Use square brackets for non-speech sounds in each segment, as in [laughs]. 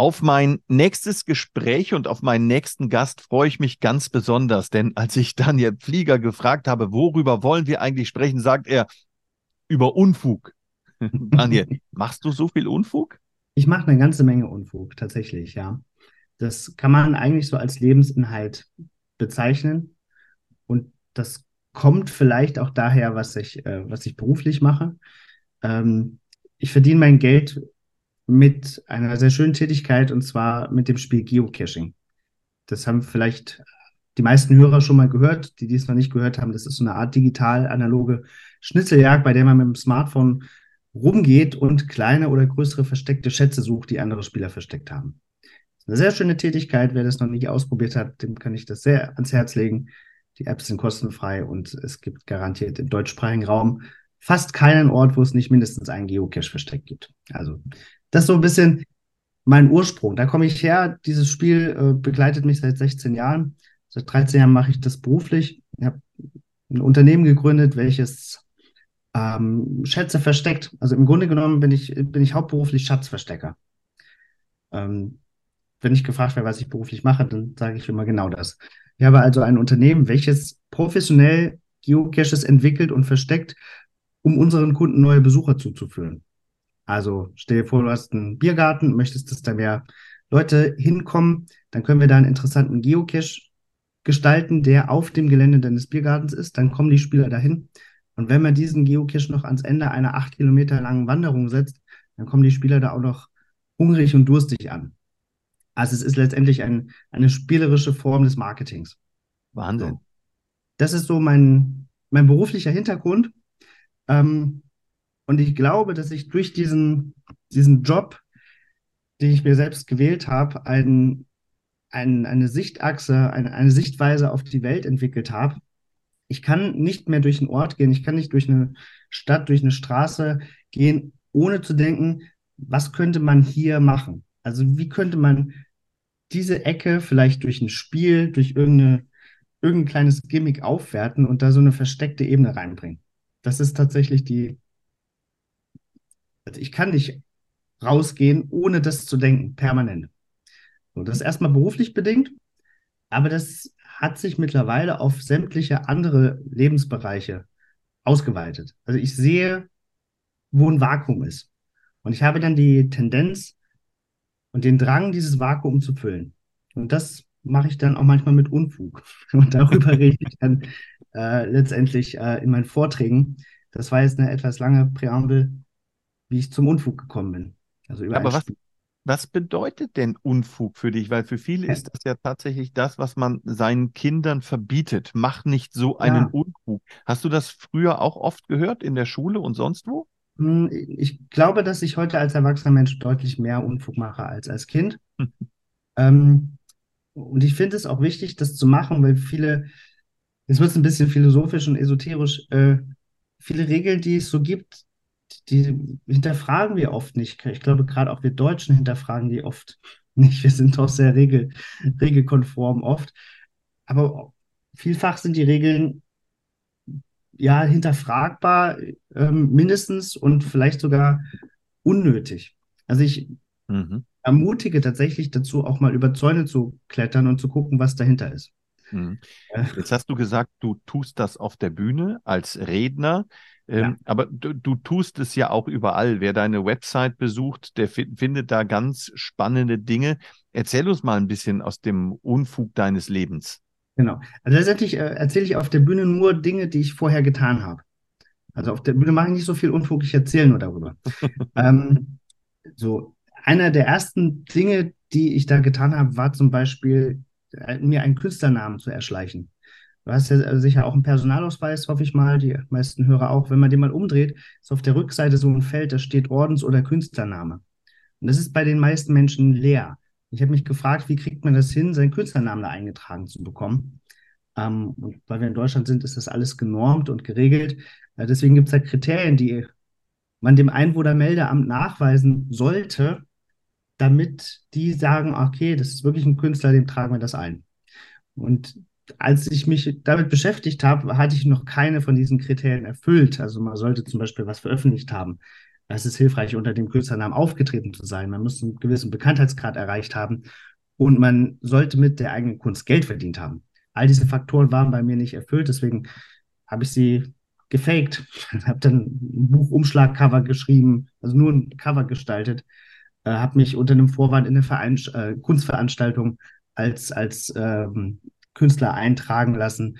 Auf mein nächstes Gespräch und auf meinen nächsten Gast freue ich mich ganz besonders, denn als ich Daniel Flieger gefragt habe, worüber wollen wir eigentlich sprechen, sagt er über Unfug. [laughs] Daniel, machst du so viel Unfug? Ich mache eine ganze Menge Unfug, tatsächlich, ja. Das kann man eigentlich so als Lebensinhalt bezeichnen. Und das kommt vielleicht auch daher, was ich, äh, was ich beruflich mache. Ähm, ich verdiene mein Geld mit einer sehr schönen Tätigkeit und zwar mit dem Spiel Geocaching. Das haben vielleicht die meisten Hörer schon mal gehört, die dies noch nicht gehört haben. Das ist so eine Art digital-analoge Schnitzeljagd, bei der man mit dem Smartphone rumgeht und kleine oder größere versteckte Schätze sucht, die andere Spieler versteckt haben. Das ist eine sehr schöne Tätigkeit. Wer das noch nicht ausprobiert hat, dem kann ich das sehr ans Herz legen. Die Apps sind kostenfrei und es gibt garantiert im deutschsprachigen Raum fast keinen Ort, wo es nicht mindestens einen Geocache versteckt gibt. Also das ist so ein bisschen mein Ursprung. Da komme ich her. Dieses Spiel äh, begleitet mich seit 16 Jahren. Seit 13 Jahren mache ich das beruflich. Ich habe ein Unternehmen gegründet, welches ähm, Schätze versteckt. Also im Grunde genommen bin ich, bin ich hauptberuflich Schatzverstecker. Ähm, wenn ich gefragt werde, was ich beruflich mache, dann sage ich immer genau das. Ich habe also ein Unternehmen, welches professionell Geocaches entwickelt und versteckt, um unseren Kunden neue Besucher zuzuführen. Also stell dir vor, du hast einen Biergarten, möchtest, dass da mehr Leute hinkommen, dann können wir da einen interessanten Geocache gestalten, der auf dem Gelände deines Biergartens ist. Dann kommen die Spieler dahin. Und wenn man diesen Geocache noch ans Ende einer acht Kilometer langen Wanderung setzt, dann kommen die Spieler da auch noch hungrig und durstig an. Also es ist letztendlich ein, eine spielerische Form des Marketings. Wahnsinn. So. Das ist so mein, mein beruflicher Hintergrund. Ähm, und ich glaube, dass ich durch diesen, diesen Job, den ich mir selbst gewählt habe, ein, ein, eine Sichtachse, eine, eine Sichtweise auf die Welt entwickelt habe. Ich kann nicht mehr durch einen Ort gehen, ich kann nicht durch eine Stadt, durch eine Straße gehen, ohne zu denken, was könnte man hier machen? Also wie könnte man diese Ecke vielleicht durch ein Spiel, durch irgendeine, irgendein kleines Gimmick aufwerten und da so eine versteckte Ebene reinbringen? Das ist tatsächlich die, ich kann nicht rausgehen, ohne das zu denken, permanent. So, das ist erstmal beruflich bedingt, aber das hat sich mittlerweile auf sämtliche andere Lebensbereiche ausgeweitet. Also ich sehe, wo ein Vakuum ist. Und ich habe dann die Tendenz und den Drang, dieses Vakuum zu füllen. Und das mache ich dann auch manchmal mit Unfug. [laughs] Und darüber rede ich dann äh, letztendlich äh, in meinen Vorträgen. Das war jetzt eine etwas lange Präambel wie ich zum Unfug gekommen bin. Also über Aber was, was bedeutet denn Unfug für dich? Weil für viele ist das ja tatsächlich das, was man seinen Kindern verbietet. Mach nicht so einen ja. Unfug. Hast du das früher auch oft gehört in der Schule und sonst wo? Hm, ich glaube, dass ich heute als erwachsener Mensch deutlich mehr Unfug mache als als Kind. ähm, und ich finde es auch wichtig, das zu machen, weil viele, jetzt wird es ein bisschen philosophisch und esoterisch, äh, viele Regeln, die es so gibt, die hinterfragen wir oft nicht. Ich glaube, gerade auch wir Deutschen hinterfragen die oft nicht. Wir sind doch sehr regel, regelkonform oft. Aber vielfach sind die Regeln ja hinterfragbar, ähm, mindestens und vielleicht sogar unnötig. Also ich mhm. ermutige tatsächlich dazu, auch mal über Zäune zu klettern und zu gucken, was dahinter ist. Mhm. Jetzt hast du gesagt, du tust das auf der Bühne als Redner. Ähm, ja. Aber du, du, tust es ja auch überall. Wer deine Website besucht, der findet da ganz spannende Dinge. Erzähl uns mal ein bisschen aus dem Unfug deines Lebens. Genau. Also letztendlich äh, erzähle ich auf der Bühne nur Dinge, die ich vorher getan habe. Also auf der Bühne mache ich nicht so viel Unfug, ich erzähle nur darüber. [laughs] ähm, so, einer der ersten Dinge, die ich da getan habe, war zum Beispiel, äh, mir einen Künstlernamen zu erschleichen. Du hast ja sicher auch einen Personalausweis, hoffe ich mal, die meisten Hörer auch. Wenn man den mal umdreht, ist auf der Rückseite so ein Feld, da steht Ordens- oder Künstlername. Und das ist bei den meisten Menschen leer. Ich habe mich gefragt, wie kriegt man das hin, seinen Künstlernamen da eingetragen zu bekommen? Ähm, und weil wir in Deutschland sind, ist das alles genormt und geregelt. Äh, deswegen gibt es halt Kriterien, die man dem Einwohnermeldeamt nachweisen sollte, damit die sagen, okay, das ist wirklich ein Künstler, dem tragen wir das ein. Und als ich mich damit beschäftigt habe, hatte ich noch keine von diesen Kriterien erfüllt. Also man sollte zum Beispiel was veröffentlicht haben. Es ist hilfreich, unter dem Künstlernamen aufgetreten zu sein. Man muss einen gewissen Bekanntheitsgrad erreicht haben und man sollte mit der eigenen Kunst Geld verdient haben. All diese Faktoren waren bei mir nicht erfüllt, deswegen habe ich sie gefaked. [laughs] habe dann ein Buchumschlagcover geschrieben, also nur ein Cover gestaltet, äh, habe mich unter einem Vorwand in eine Verein äh, Kunstveranstaltung als, als ähm, Künstler eintragen lassen.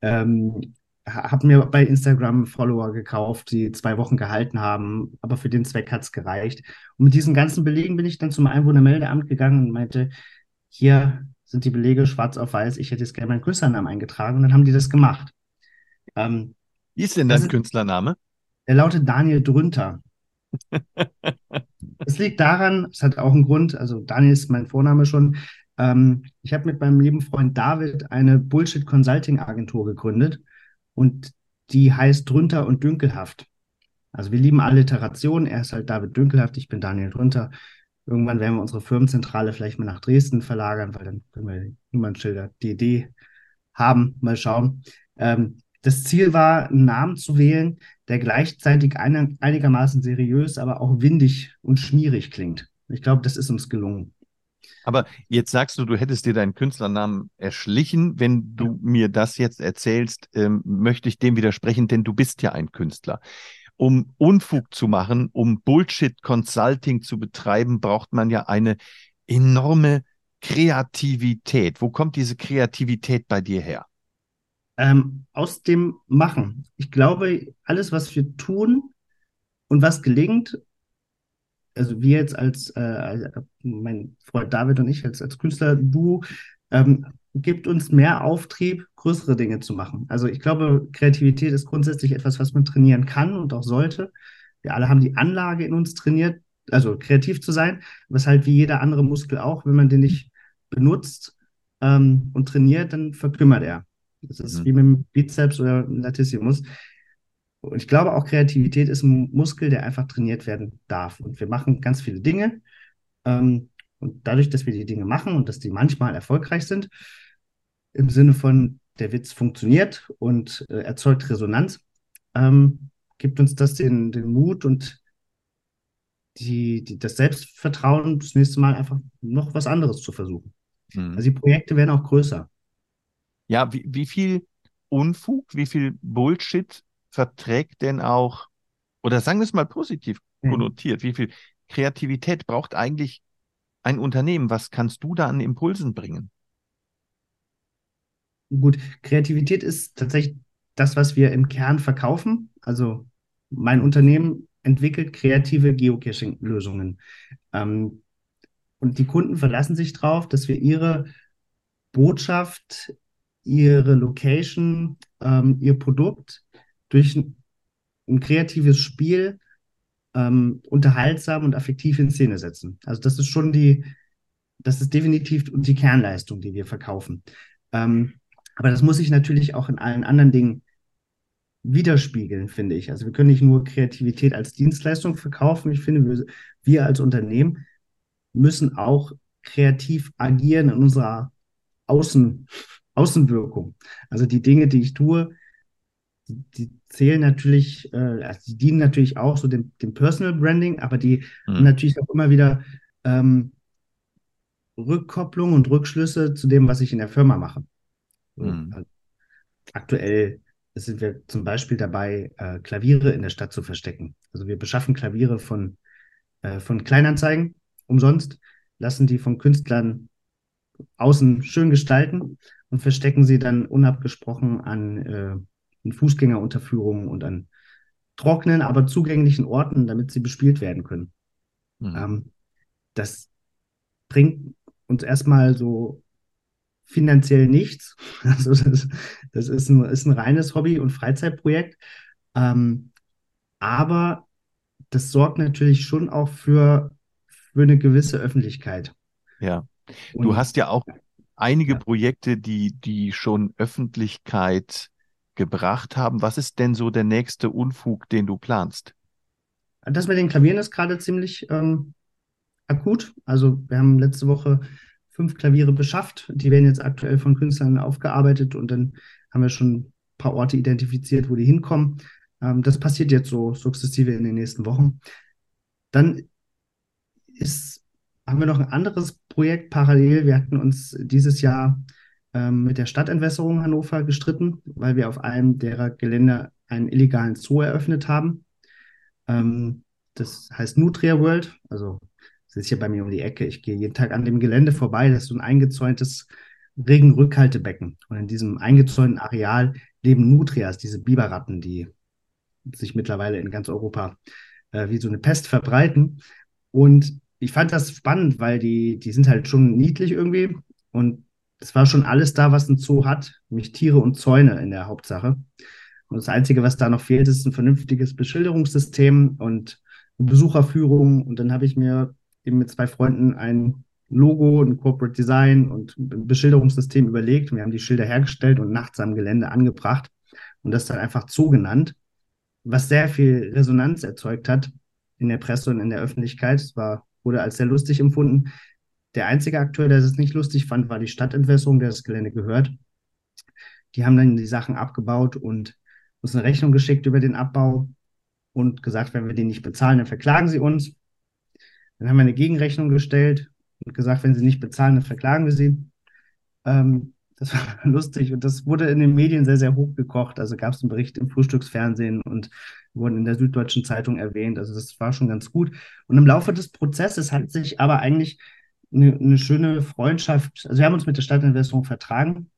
Ähm, habe mir bei Instagram Follower gekauft, die zwei Wochen gehalten haben, aber für den Zweck hat es gereicht. Und mit diesen ganzen Belegen bin ich dann zum Einwohnermeldeamt gegangen und meinte, hier sind die Belege schwarz auf weiß, ich hätte jetzt gerne meinen Künstlernamen eingetragen und dann haben die das gemacht. Ähm, Wie ist denn dein Künstlername? Der lautet Daniel Drünter. [laughs] Es liegt daran, es hat auch einen Grund, also Daniel ist mein Vorname schon, ähm, ich habe mit meinem lieben Freund David eine Bullshit-Consulting-Agentur gegründet und die heißt Drunter und Dünkelhaft. Also wir lieben Alliteration. Er ist halt David Dünkelhaft, ich bin Daniel Drunter. Irgendwann werden wir unsere Firmenzentrale vielleicht mal nach Dresden verlagern, weil dann können wir Nummernschilder, Idee haben. Mal schauen. Ähm, das Ziel war, einen Namen zu wählen, der gleichzeitig ein, einigermaßen seriös, aber auch windig und schmierig klingt. Ich glaube, das ist uns gelungen. Aber jetzt sagst du, du hättest dir deinen Künstlernamen erschlichen. Wenn du mir das jetzt erzählst, ähm, möchte ich dem widersprechen, denn du bist ja ein Künstler. Um Unfug zu machen, um Bullshit-Consulting zu betreiben, braucht man ja eine enorme Kreativität. Wo kommt diese Kreativität bei dir her? Ähm, aus dem Machen. Ich glaube, alles, was wir tun und was gelingt, also wir jetzt als, äh, mein Freund David und ich als, als Künstler, du, ähm, gibt uns mehr Auftrieb, größere Dinge zu machen. Also ich glaube, Kreativität ist grundsätzlich etwas, was man trainieren kann und auch sollte. Wir alle haben die Anlage in uns trainiert, also kreativ zu sein, was halt wie jeder andere Muskel auch, wenn man den nicht benutzt ähm, und trainiert, dann verkümmert er. Das ist mhm. wie mit dem Bizeps oder Latissimus. Und ich glaube auch Kreativität ist ein Muskel, der einfach trainiert werden darf. Und wir machen ganz viele Dinge. Ähm, und dadurch, dass wir die Dinge machen und dass die manchmal erfolgreich sind, im Sinne von der Witz funktioniert und äh, erzeugt Resonanz, ähm, gibt uns das den, den Mut und die, die, das Selbstvertrauen, das nächste Mal einfach noch was anderes zu versuchen. Mhm. Also die Projekte werden auch größer. Ja, wie, wie viel Unfug, wie viel Bullshit verträgt denn auch, oder sagen wir es mal positiv mhm. konnotiert, wie viel Kreativität braucht eigentlich ein Unternehmen? Was kannst du da an Impulsen bringen? Gut, Kreativität ist tatsächlich das, was wir im Kern verkaufen. Also mein Unternehmen entwickelt kreative Geocaching-Lösungen. Ähm, und die Kunden verlassen sich darauf, dass wir ihre Botschaft, ihre Location, ähm, ihr Produkt durch ein, kreatives Spiel ähm, unterhaltsam und affektiv in Szene setzen. Also das ist schon die, das ist definitiv die Kernleistung, die wir verkaufen. Ähm, aber das muss sich natürlich auch in allen anderen Dingen widerspiegeln, finde ich. Also wir können nicht nur Kreativität als Dienstleistung verkaufen. Ich finde, wir, wir als Unternehmen müssen auch kreativ agieren in unserer Außen, Außenwirkung. Also die Dinge, die ich tue, die, die zählen natürlich, äh, also die dienen natürlich auch so dem, dem Personal Branding, aber die mhm. haben natürlich auch immer wieder ähm, Rückkopplung und Rückschlüsse zu dem, was ich in der Firma mache. Mhm. Also aktuell sind wir zum Beispiel dabei, äh, Klaviere in der Stadt zu verstecken. Also wir beschaffen Klaviere von, äh, von Kleinanzeigen umsonst, lassen die von Künstlern außen schön gestalten und verstecken sie dann unabgesprochen an äh, in Fußgängerunterführungen und an trockenen, aber zugänglichen Orten, damit sie bespielt werden können. Mhm. Ähm, das bringt uns erstmal so finanziell nichts. [laughs] Also das, das ist, ein, ist ein reines Hobby- und Freizeitprojekt. Ähm, aber das sorgt natürlich schon auch für, für eine gewisse Öffentlichkeit. Ja. Du und, hast ja auch einige ja. Projekte, die, die schon Öffentlichkeit gebracht haben. Was ist denn so der nächste Unfug, den du planst? Das mit den Klavieren ist gerade ziemlich ähm, akut. Also wir haben letzte Woche fünf Klaviere beschafft. Die werden jetzt aktuell von Künstlern aufgearbeitet und dann haben wir schon ein paar Orte identifiziert, wo die hinkommen. Ähm, das passiert jetzt so sukzessive in den nächsten Wochen. Dann ist, haben wir noch ein anderes Projekt parallel. Wir hatten uns dieses Jahr ähm, mit der Stadtentwässerung Hannover gestritten, weil wir auf einem derer Gelände einen illegalen Zoo eröffnet haben. Ähm, das heißt Nutria World, also das ist hier bei mir um die Ecke. Ich gehe jeden Tag an dem Gelände vorbei. Das ist so ein eingezäuntes Regenrückhaltebecken. Und in diesem eingezäunten Areal leben Nutrias, diese Biberratten, die sich mittlerweile in ganz Europa äh, wie so eine Pest verbreiten. Und ich fand das spannend, weil die, die sind halt schon niedlich irgendwie. Und es war schon alles da, was ein Zoo hat, nämlich Tiere und Zäune in der Hauptsache. Und das Einzige, was da noch fehlt, ist ein vernünftiges Beschilderungssystem und Besucherführung. Und dann habe ich mir eben mit zwei Freunden ein Logo, ein Corporate Design und ein Beschilderungssystem überlegt. Wir haben die Schilder hergestellt und nachts am Gelände angebracht und das dann einfach Zoo genannt, was sehr viel Resonanz erzeugt hat in der Presse und in der Öffentlichkeit. Es war, wurde als sehr lustig empfunden. Der einzige Akteur, der es nicht lustig fand, war die Stadtentwässerung, der das Gelände gehört. Die haben dann die Sachen abgebaut und uns eine Rechnung geschickt über den Abbau und gesagt, wenn wir den nicht bezahlen, dann verklagen sie uns. Dann haben wir eine Gegenrechnung gestellt und gesagt, wenn sie nicht bezahlen, dann verklagen wir sie. Ähm, das [laughs] war lustig und das wurde in den Medien sehr, sehr hochgekocht. Also gab es einen Bericht im Frühstücksfernsehen und wurden in der Süddeutschen Zeitung erwähnt. Also das war schon ganz gut. Und im Laufe des Prozesses hat sich aber eigentlich eine, eine schöne Freundschaft, also wir haben uns mit der Stadtinvestung vertragen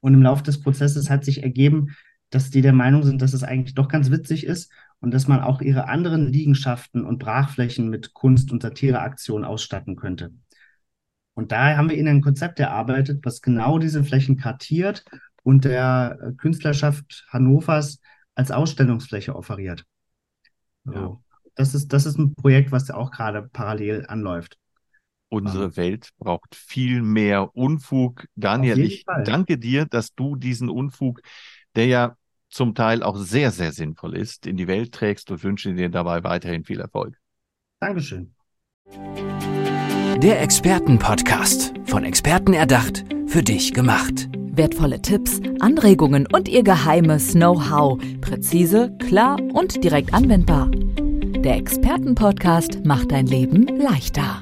und im Laufe des Prozesses hat sich ergeben, dass die der Meinung sind, dass es eigentlich doch ganz witzig ist und dass man auch ihre anderen Liegenschaften und Brachflächen mit Kunst- und Satireaktionen ausstatten könnte. Und daher haben wir ihnen ein Konzept erarbeitet, was genau diese Flächen kartiert und der Künstlerschaft Hannovers als Ausstellungsfläche offeriert. Ja. das, ist, das ist ein Projekt, was ja auch gerade parallel anläuft. Unsere Welt braucht viel mehr Unfug. Daniel, ich Fall. danke dir, dass du diesen Unfug, der ja zum Teil auch sehr, sehr sinnvoll ist, in die Welt trägst und wünsche dir dabei weiterhin viel Erfolg. Dankeschön. Der Expertenpodcast. Von Experten erdacht, für dich gemacht. Wertvolle Tipps, Anregungen und ihr geheimes Know-how. Präzise, klar und direkt anwendbar. Der Expertenpodcast macht dein Leben leichter.